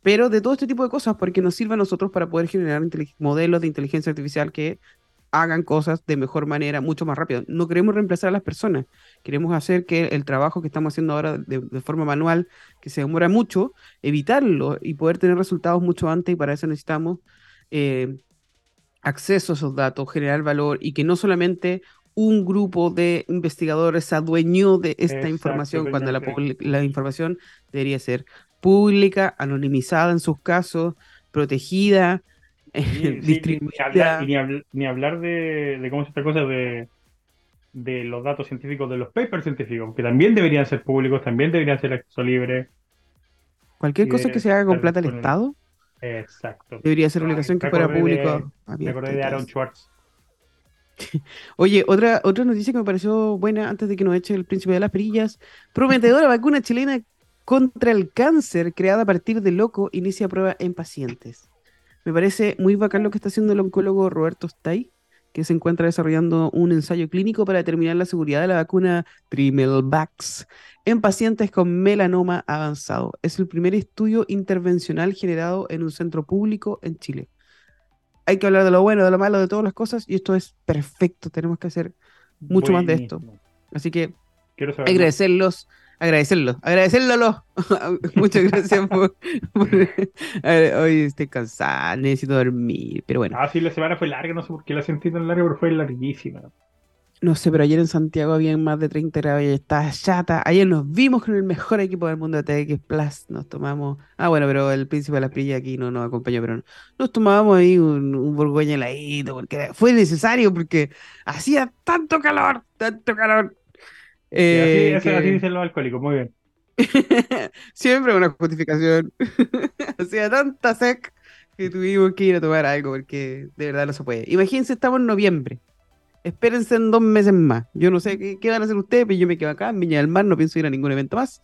pero de todo este tipo de cosas, porque nos sirve a nosotros para poder generar modelos de inteligencia artificial que hagan cosas de mejor manera, mucho más rápido. No queremos reemplazar a las personas, queremos hacer que el trabajo que estamos haciendo ahora de, forma manual, que se demora mucho, evitarlo y poder tener resultados mucho antes y para eso necesitamos eh, acceso a esos datos, generar valor y que no solamente un grupo de investigadores se adueñó de esta información cuando la, la información debería ser pública, anonimizada en sus casos, protegida, *laughs* distribuida. ni, hablar, de, cómo es esta cosa de, de los datos científicos, de los papers científicos, que también deberían ser públicos, también deberían ser acceso libre. Cualquier cosa que se haga con plata del Estado. Exacto. Debería ser obligación que fuera público. me acordé de Aaron Schwartz. *laughs* Oye, otra, otra noticia que me pareció buena antes de que nos eche el príncipe de las perillas. Prometedora vacuna chilena contra el cáncer creada a partir de loco inicia prueba en pacientes. Me parece muy bacán lo que está haciendo el oncólogo Roberto Stay, que se encuentra desarrollando un ensayo clínico para determinar la seguridad de la vacuna Trimelvax en pacientes con melanoma avanzado. Es el primer estudio intervencional generado en un centro público en Chile. Hay que hablar de lo bueno, de lo malo, de todas las cosas, y esto es perfecto. Tenemos que hacer mucho más de esto. Así que agradecerlos agradecerlo, agradecerlo. *laughs* Muchas gracias por, *laughs* hoy estoy cansada, necesito dormir, pero bueno. Ah, sí, la semana fue larga, no sé por qué la sentí tan larga, pero fue larguísima. No sé, pero ayer en Santiago había más de 30 grados y estaba chata. Ayer nos vimos con el mejor equipo del mundo de TX Plus. Nos tomamos. Ah, bueno, pero el príncipe de la prilla aquí no nos acompañó, pero nos tomábamos ahí un, un borgoña heladito, porque fue necesario, porque hacía tanto calor, tanto calor. Eh, así, dicen los alcohólicos, muy bien. *laughs* Siempre una justificación. *laughs* Hacía tanta sec que tuvimos que ir a tomar algo porque de verdad no se puede. Imagínense, estamos en noviembre. Espérense en dos meses más. Yo no sé qué, van a hacer ustedes, pero yo me quedo acá en Viña del Mar, no pienso ir a ningún evento más.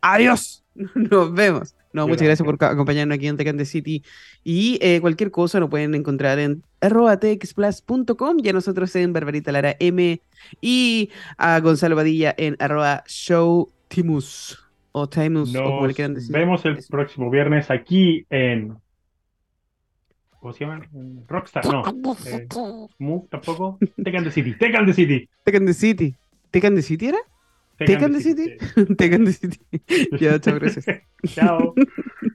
Adiós. *laughs* Nos vemos. No, muchas gracias por acompañarnos aquí en Tecante City. Y eh, cualquier cosa lo pueden encontrar en txplus.com y a nosotros en Barbarita Lara M y a Gonzalo Badilla en arroba showtimus o Timus o como le quieran decir. Vemos el próximo viernes aquí en ¿Cómo se llama? Rockstar, no. Eh, tampoco. Tecan the City. Tecan the City. Tecan the City. ¿Tecan the City era? Tecan the City. *laughs* Tecan the City. ya, chao, gracias. *laughs* chao. *laughs*